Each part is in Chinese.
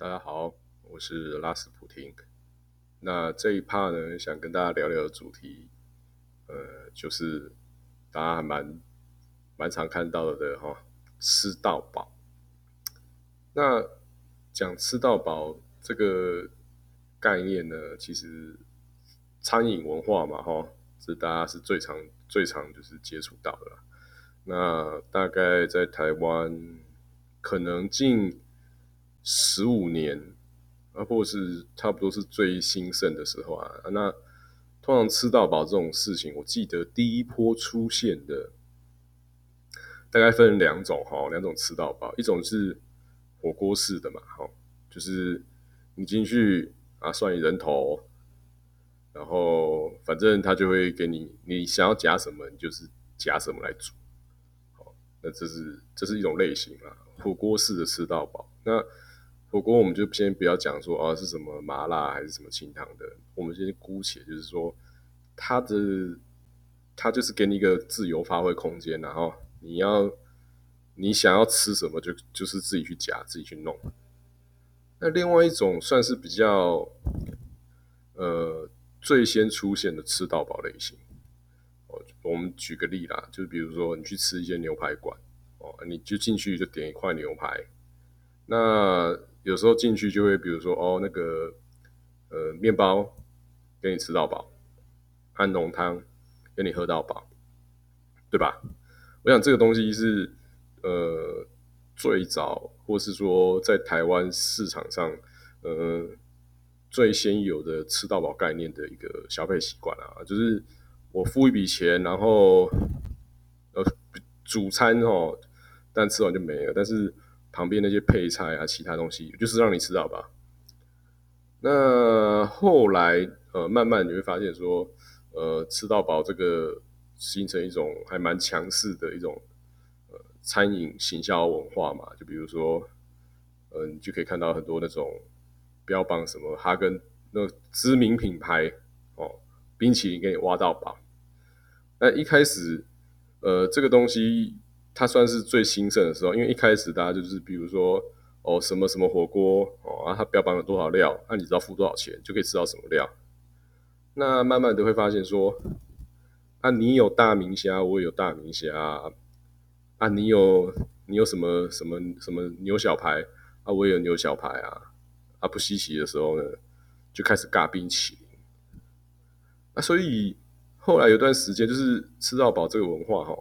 大家好，我是拉斯普廷。那这一趴呢，想跟大家聊聊的主题，呃，就是大家还蛮蛮常看到的哈，吃到饱。那讲吃到饱这个概念呢，其实餐饮文化嘛，哈，这大家是最常最常就是接触到的。那大概在台湾，可能近十五年啊，或是差不多是最兴盛的时候啊。那通常吃到饱这种事情，我记得第一波出现的大概分两种哈，两种吃到饱，一种是火锅式的嘛，哈，就是你进去啊，算你人头，然后反正他就会给你，你想要夹什么，你就是夹什么来煮。好，那这是这是一种类型啊，火锅式的吃到饱。那火锅我们就先不要讲说啊是什么麻辣还是什么清汤的，我们先姑且就是说，它的它就是给你一个自由发挥空间，然后你要你想要吃什么就就是自己去夹自己去弄。那另外一种算是比较呃最先出现的吃到饱类型，哦，我们举个例啦，就比如说你去吃一些牛排馆，哦，你就进去就点一块牛排，那。有时候进去就会，比如说哦，那个呃面包给你吃到饱，安浓汤给你喝到饱，对吧？我想这个东西是呃最早，或是说在台湾市场上呃最先有的吃到饱概念的一个消费习惯啊，就是我付一笔钱，然后呃主餐哦，但吃完就没了，但是。旁边那些配菜啊，其他东西就是让你吃到吧。那后来呃，慢慢你会发现说，呃，吃到饱这个形成一种还蛮强势的一种呃餐饮行销文化嘛。就比如说，呃，你就可以看到很多那种标榜什么哈根那知名品牌哦，冰淇淋给你挖到饱。那一开始呃，这个东西。它算是最兴盛的时候，因为一开始大家就是比如说哦什么什么火锅哦啊，它标榜了多少料，那你知道付多少钱就可以吃到什么料。那慢慢的会发现说，啊你有大明虾，我也有大明虾，啊你有你有什么什么什么牛小排啊，我也有牛小排啊，啊不稀奇的时候呢，就开始尬冰淇淋。啊所以后来有段时间就是吃到饱这个文化哈。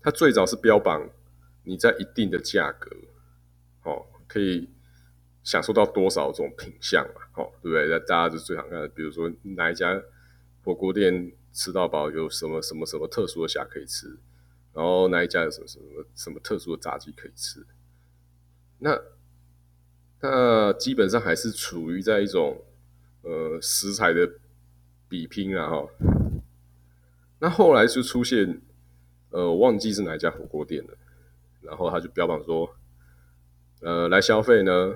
它最早是标榜你在一定的价格，哦，可以享受到多少种品相嘛，哦，对不对？那大家就最常看的，比如说哪一家火锅店吃到饱有什么什么什么特殊的虾可以吃，然后哪一家有什么什么什么特殊的炸鸡可以吃，那那基本上还是处于在一种呃食材的比拼啊，哈。那后来就出现。呃，我忘记是哪一家火锅店了，然后他就标榜说，呃，来消费呢，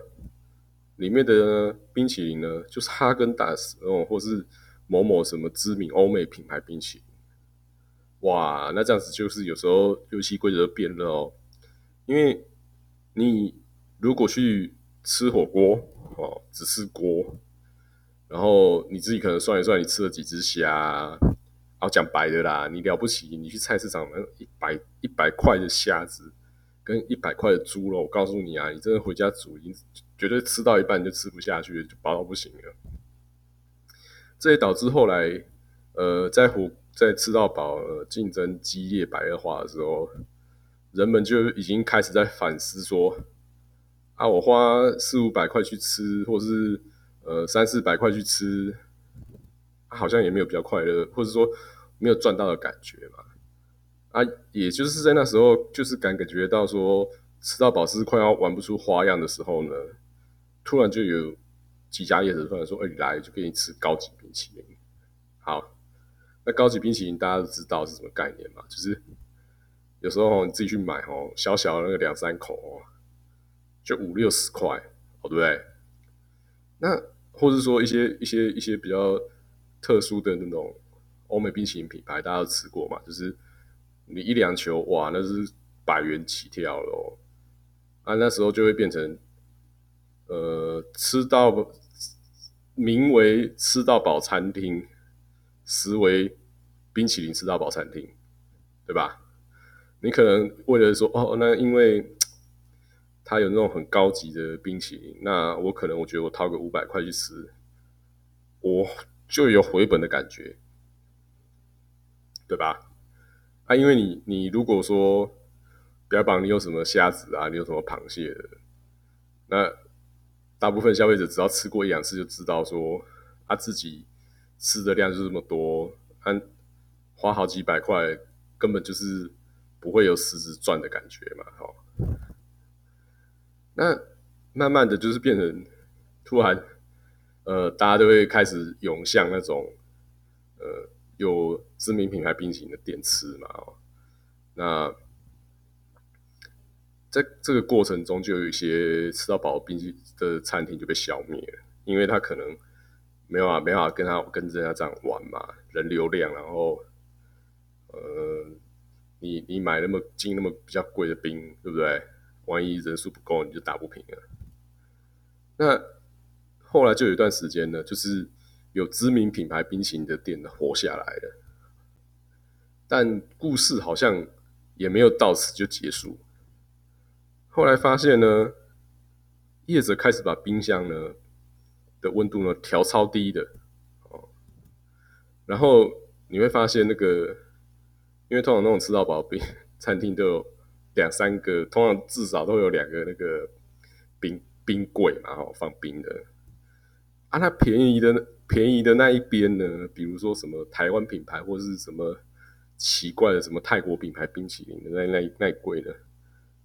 里面的冰淇淋呢，就是哈根达斯哦，或是某某什么知名欧美品牌冰淇淋。哇，那这样子就是有时候游戏规则变了哦，因为你如果去吃火锅哦，只吃锅，然后你自己可能算一算，你吃了几只虾。好讲白的啦，你了不起，你去菜市场买一百一百块的虾子，跟一百块的猪肉，我告诉你啊，你真的回家煮，已经绝对吃到一半就吃不下去，就饱到不行了。这也导致后来，呃，在火在吃到饱，竞争激烈白热化的时候，人们就已经开始在反思说，啊，我花四五百块去吃，或是呃三四百块去吃。好像也没有比较快乐，或者说没有赚到的感觉嘛。啊，也就是在那时候，就是感感觉到说吃到饱是快要玩不出花样的时候呢，突然就有几家业者突然说：“哎，来就给你吃高级冰淇淋。”好，那高级冰淇淋大家都知道是什么概念嘛？就是有时候你自己去买哦，小小的那个两三口哦，就五六十块，哦，对不对？那或者说一些一些一些比较。特殊的那种欧美冰淇淋品牌，大家都吃过嘛？就是你一两球，哇，那是百元起跳了哦。啊，那时候就会变成呃，吃到名为吃到饱餐厅，实为冰淇淋吃到饱餐厅，对吧？你可能为了说哦，那因为它有那种很高级的冰淇淋，那我可能我觉得我掏个五百块去吃，我就有回本的感觉，对吧？啊，因为你你如果说标榜你有什么虾子啊，你有什么螃蟹的，那大部分消费者只要吃过一两次就知道说，他自己吃的量就是这么多，他花好几百块根本就是不会有实质赚的感觉嘛，哈。那慢慢的就是变成突然，呃，大家都会开始涌向那种，呃。有知名品牌冰淇淋的店吃嘛？那在这个过程中，就有一些吃到饱冰淇淋的餐厅就被消灭了，因为他可能没有啊，没法跟他跟人家这样玩嘛，人流量，然后呃，你你买那么进那么比较贵的冰，对不对？万一人数不够，你就打不平了。那后来就有一段时间呢，就是。有知名品牌冰淇淋的店活下来了，但故事好像也没有到此就结束。后来发现呢，业者开始把冰箱呢的温度呢调超低的哦，然后你会发现那个，因为通常那种吃到饱冰 餐厅都有两三个，通常至少都有两个那个冰冰柜嘛，哦，放冰的。啊，那便宜的。便宜的那一边呢，比如说什么台湾品牌或者是什么奇怪的什么泰国品牌冰淇淋的那那那贵的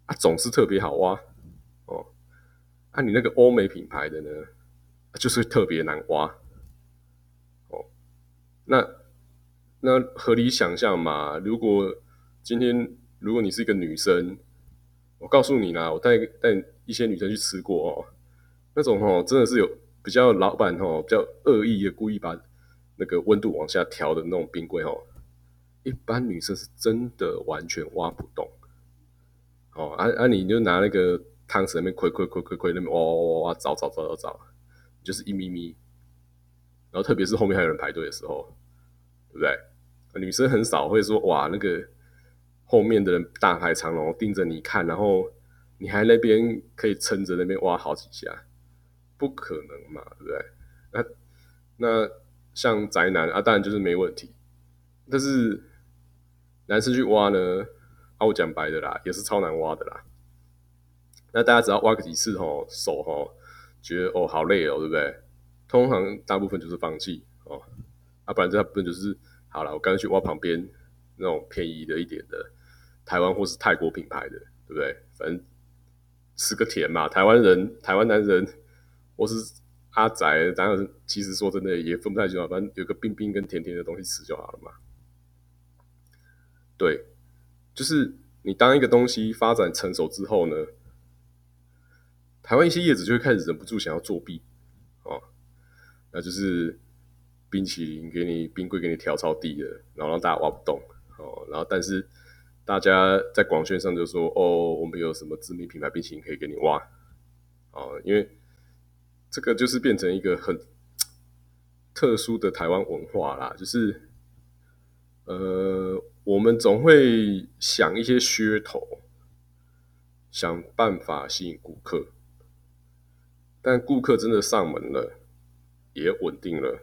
啊，总是特别好挖哦。啊，你那个欧美品牌的呢，就是特别难挖哦。那那合理想象嘛，如果今天如果你是一个女生，我告诉你啦，我带带一些女生去吃过哦，那种哦真的是有。比较老板哦，比较恶意的，故意把那个温度往下调的那种冰柜哦，一般女生是真的完全挖不动。哦，啊啊，你就拿那个汤匙那边亏亏亏亏亏那边哇哇哇哇找找找找找，就是一咪咪。然后特别是后面还有人排队的时候，对不对？女生很少会说哇，那个后面的人大排长龙盯着你看，然后你还那边可以撑着那边挖好几下。不可能嘛，对不对？那那像宅男啊，当然就是没问题。但是男生去挖呢，啊，我讲白的啦，也是超难挖的啦。那大家只要挖个几次吼，手吼觉得哦好累哦，对不对？通常大部分就是放弃哦，啊，不然这部分就是好了，我干脆去挖旁边那种便宜的一点的台湾或是泰国品牌的，对不对？反正吃个甜嘛，台湾人，台湾男人。我是阿宅，然其实说真的也分不太清楚，反正有个冰冰跟甜甜的东西吃就好了嘛。对，就是你当一个东西发展成熟之后呢，台湾一些叶子就会开始忍不住想要作弊哦，那就是冰淇淋给你冰柜给你调超低的，然后让大家挖不动哦，然后但是大家在广宣上就说哦，我们有什么知名品牌冰淇淋可以给你挖哦，因为。这个就是变成一个很特殊的台湾文化啦，就是呃，我们总会想一些噱头，想办法吸引顾客，但顾客真的上门了，也稳定了，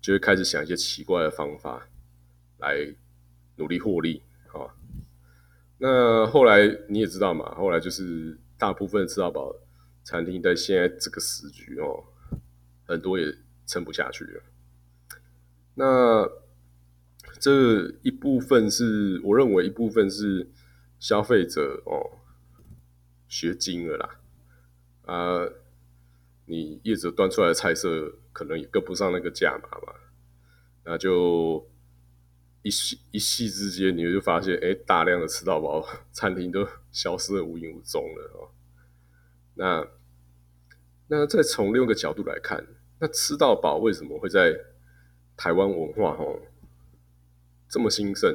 就会开始想一些奇怪的方法来努力获利啊。那后来你也知道嘛，后来就是大部分吃到饱。餐厅在现在这个时局哦，很多也撑不下去了。那这一部分是我认为一部分是消费者哦学精了啦，啊，你业者端出来的菜色可能也跟不上那个价码嘛，那就一夕一夕之间，你就发现哎，大量的吃到饱餐厅都消失的无影无踪了哦。那那再从另一个角度来看，那吃到饱为什么会在台湾文化吼这么兴盛？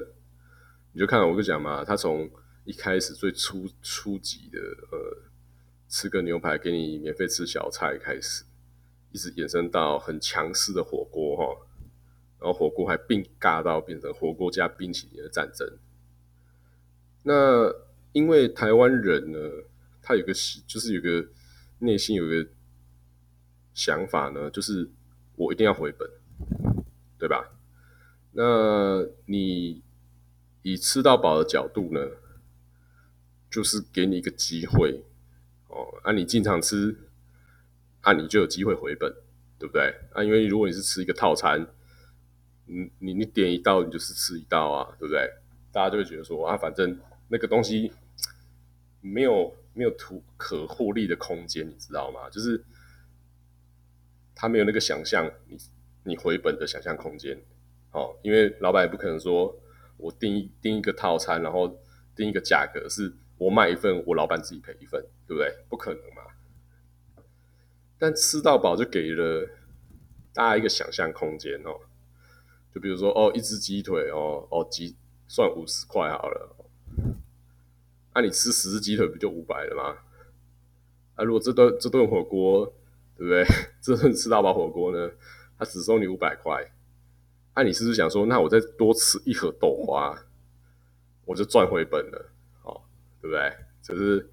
你就看我就讲嘛，他从一开始最初初级的呃吃个牛排给你免费吃小菜开始，一直延伸到很强势的火锅哈，然后火锅还并尬到变成火锅加冰淇淋的战争。那因为台湾人呢，他有个就是有个内心有个想法呢，就是我一定要回本，对吧？那你以吃到饱的角度呢，就是给你一个机会。哦，啊，你经常吃，啊，你就有机会回本，对不对？啊，因为如果你是吃一个套餐，你你你点一道，你就是吃一道啊，对不对？大家就会觉得说啊，反正那个东西没有没有图可获利的空间，你知道吗？就是他没有那个想象你你回本的想象空间。哦，因为老板也不可能说我订一定一个套餐，然后订一个价格是。我卖一份，我老板自己赔一份，对不对？不可能嘛。但吃到饱就给了大家一个想象空间哦。就比如说，哦，一只鸡腿哦，哦，鸡算五十块好了。那你吃十只鸡腿不就五百了吗？啊，如果这顿这顿火锅，对不对？这顿吃到饱火锅呢，他只收你五百块。那你是不是想说，那我再多吃一盒豆花，我就赚回本了？哦对不对？就是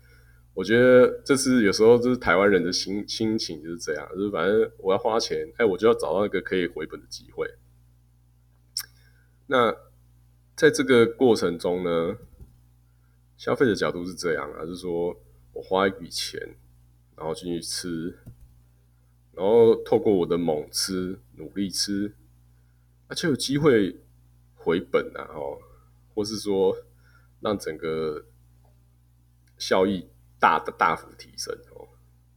我觉得这是有时候就是台湾人的心心情就是这样，就是反正我要花钱，哎，我就要找到一个可以回本的机会。那在这个过程中呢，消费者角度是这样啊，就是说我花一笔钱，然后进去吃，然后透过我的猛吃、努力吃，而且有机会回本啊，哦，或是说让整个。效益大的大幅提升哦，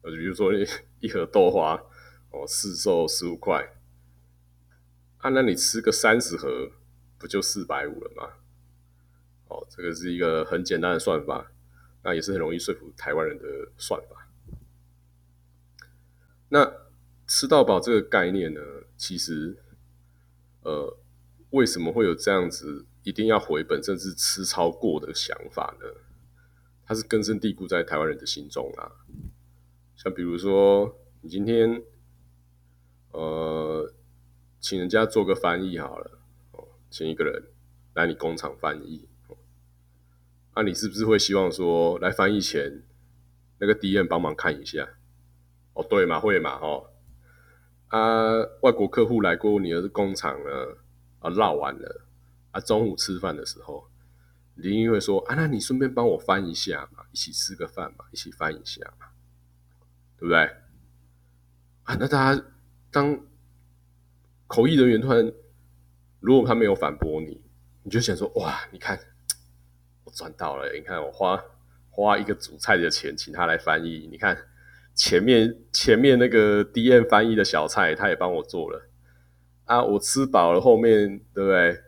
呃，比如说一盒豆花哦，市售十五块，啊，那你吃个三十盒，不就四百五了吗？哦，这个是一个很简单的算法，那也是很容易说服台湾人的算法。那吃到饱这个概念呢，其实，呃，为什么会有这样子一定要回本，甚至吃超过的想法呢？它是根深蒂固在台湾人的心中啊，像比如说，你今天，呃，请人家做个翻译好了，哦，请一个人来你工厂翻译，那你是不是会希望说，来翻译前，那个 D N 帮忙看一下？哦，对嘛，会嘛，哦，啊，外国客户来过你的工厂呢，啊，唠完了，啊，中午吃饭的时候。林英会说：“啊，那你顺便帮我翻一下嘛，一起吃个饭嘛，一起翻一下嘛，对不对？啊，那大家当口译人员突然，如果他没有反驳你，你就想说：哇，你看我赚到了！你看我花花一个主菜的钱请他来翻译，你看前面前面那个 D N 翻译的小菜他也帮我做了啊，我吃饱了，后面对不对？”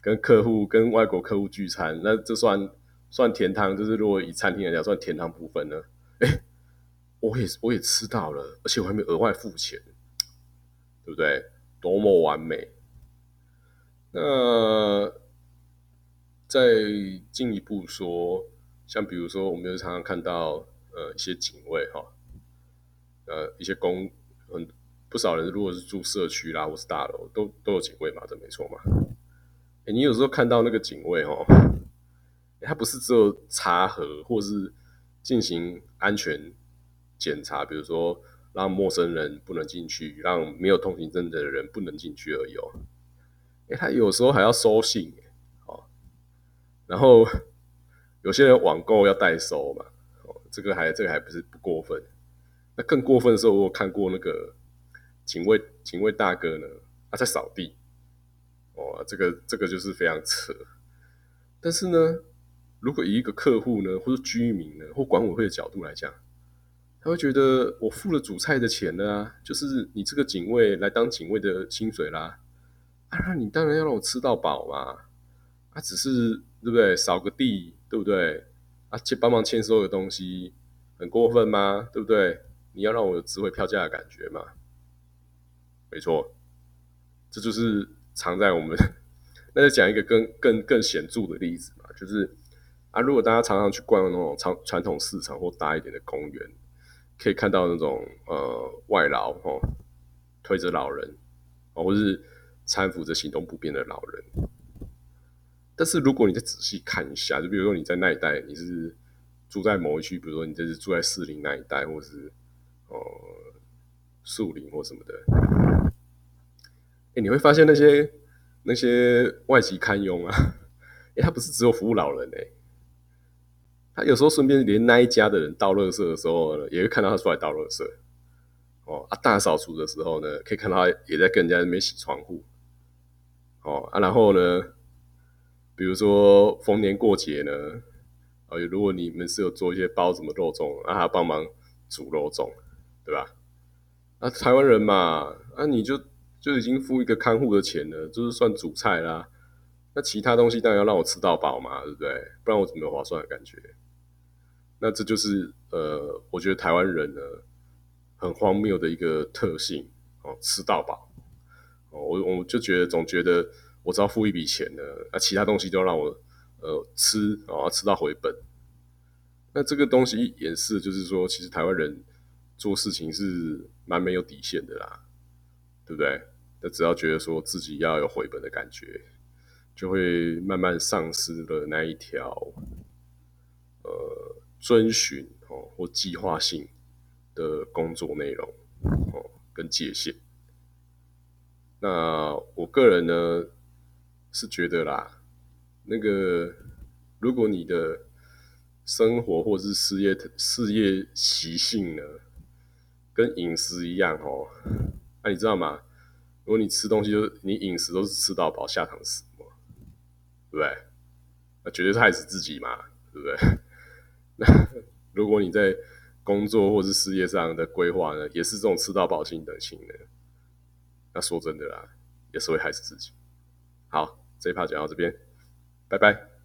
跟客户、跟外国客户聚餐，那这算算甜汤，就是如果以餐厅来讲，算甜汤部分呢？哎，我也我也吃到了，而且我还没额外付钱，对不对？多么完美！那再进一步说，像比如说，我们就常常看到呃一些警卫哈，呃一些公很不少人，如果是住社区啦或是大楼，都都有警卫嘛，这没错嘛。哎，你有时候看到那个警卫哦，他不是只有查核或是进行安全检查，比如说让陌生人不能进去，让没有通行证的人不能进去而已哦。哎，他有时候还要收信，哦，然后 有些人网购要代收嘛，哦，这个还这个还不是不过分。那更过分的时候，我有看过那个警卫警卫大哥呢，他在扫地。哦，这个这个就是非常扯。但是呢，如果以一个客户呢，或者居民呢，或管委会的角度来讲，他会觉得我付了主菜的钱呢，就是你这个警卫来当警卫的薪水啦，啊，那你当然要让我吃到饱嘛。啊，只是对不对？扫个地，对不对？啊，去帮忙签收的东西，很过分吗？对不对？你要让我有值回票价的感觉嘛？没错，这就是。藏在我们，那再讲一个更更更显著的例子嘛，就是啊，如果大家常常去逛那种传传统市场或大一点的公园，可以看到那种呃外劳哦，推着老人哦，或是搀扶着行动不便的老人。但是如果你再仔细看一下，就比如说你在那一带，你是住在某一区，比如说你这是住在士林那一带，或是呃树林或什么的，哎，你会发现那些那些外籍看佣啊，哎，他不是只有服务老人哎。他有时候顺便连那一家的人倒垃圾的时候，也会看到他出来倒垃圾。哦啊，大扫除的时候呢，可以看到他也在跟人家那边洗窗户。哦啊，然后呢，比如说逢年过节呢，啊，如果你们是有做一些包什么肉粽，让他帮忙煮肉粽，对吧？啊，台湾人嘛，啊，你就就已经付一个看护的钱了，就是算主菜啦。那其他东西当然要让我吃到饱嘛，对不对？不然我怎么有划算的感觉？那这就是呃，我觉得台湾人呢很荒谬的一个特性哦，吃到饱哦，我我就觉得总觉得我只要付一笔钱呢，啊，其他东西都让我呃吃哦，吃到回本。那这个东西演示就是说，其实台湾人做事情是蛮没有底线的啦，对不对？那只要觉得说自己要有回本的感觉，就会慢慢丧失了那一条呃。遵循哦或计划性的工作内容哦跟界限，那我个人呢是觉得啦，那个如果你的生活或者是事业事业习性呢跟饮食一样哦，那你知道吗？如果你吃东西就是你饮食都是吃到饱下堂食嘛，对不对？那绝对是害死自己嘛，对不对？那如果你在工作或是事业上的规划呢，也是这种吃到饱性的型的，那说真的啦，也是会害死自己。好，这一趴讲到这边，拜拜。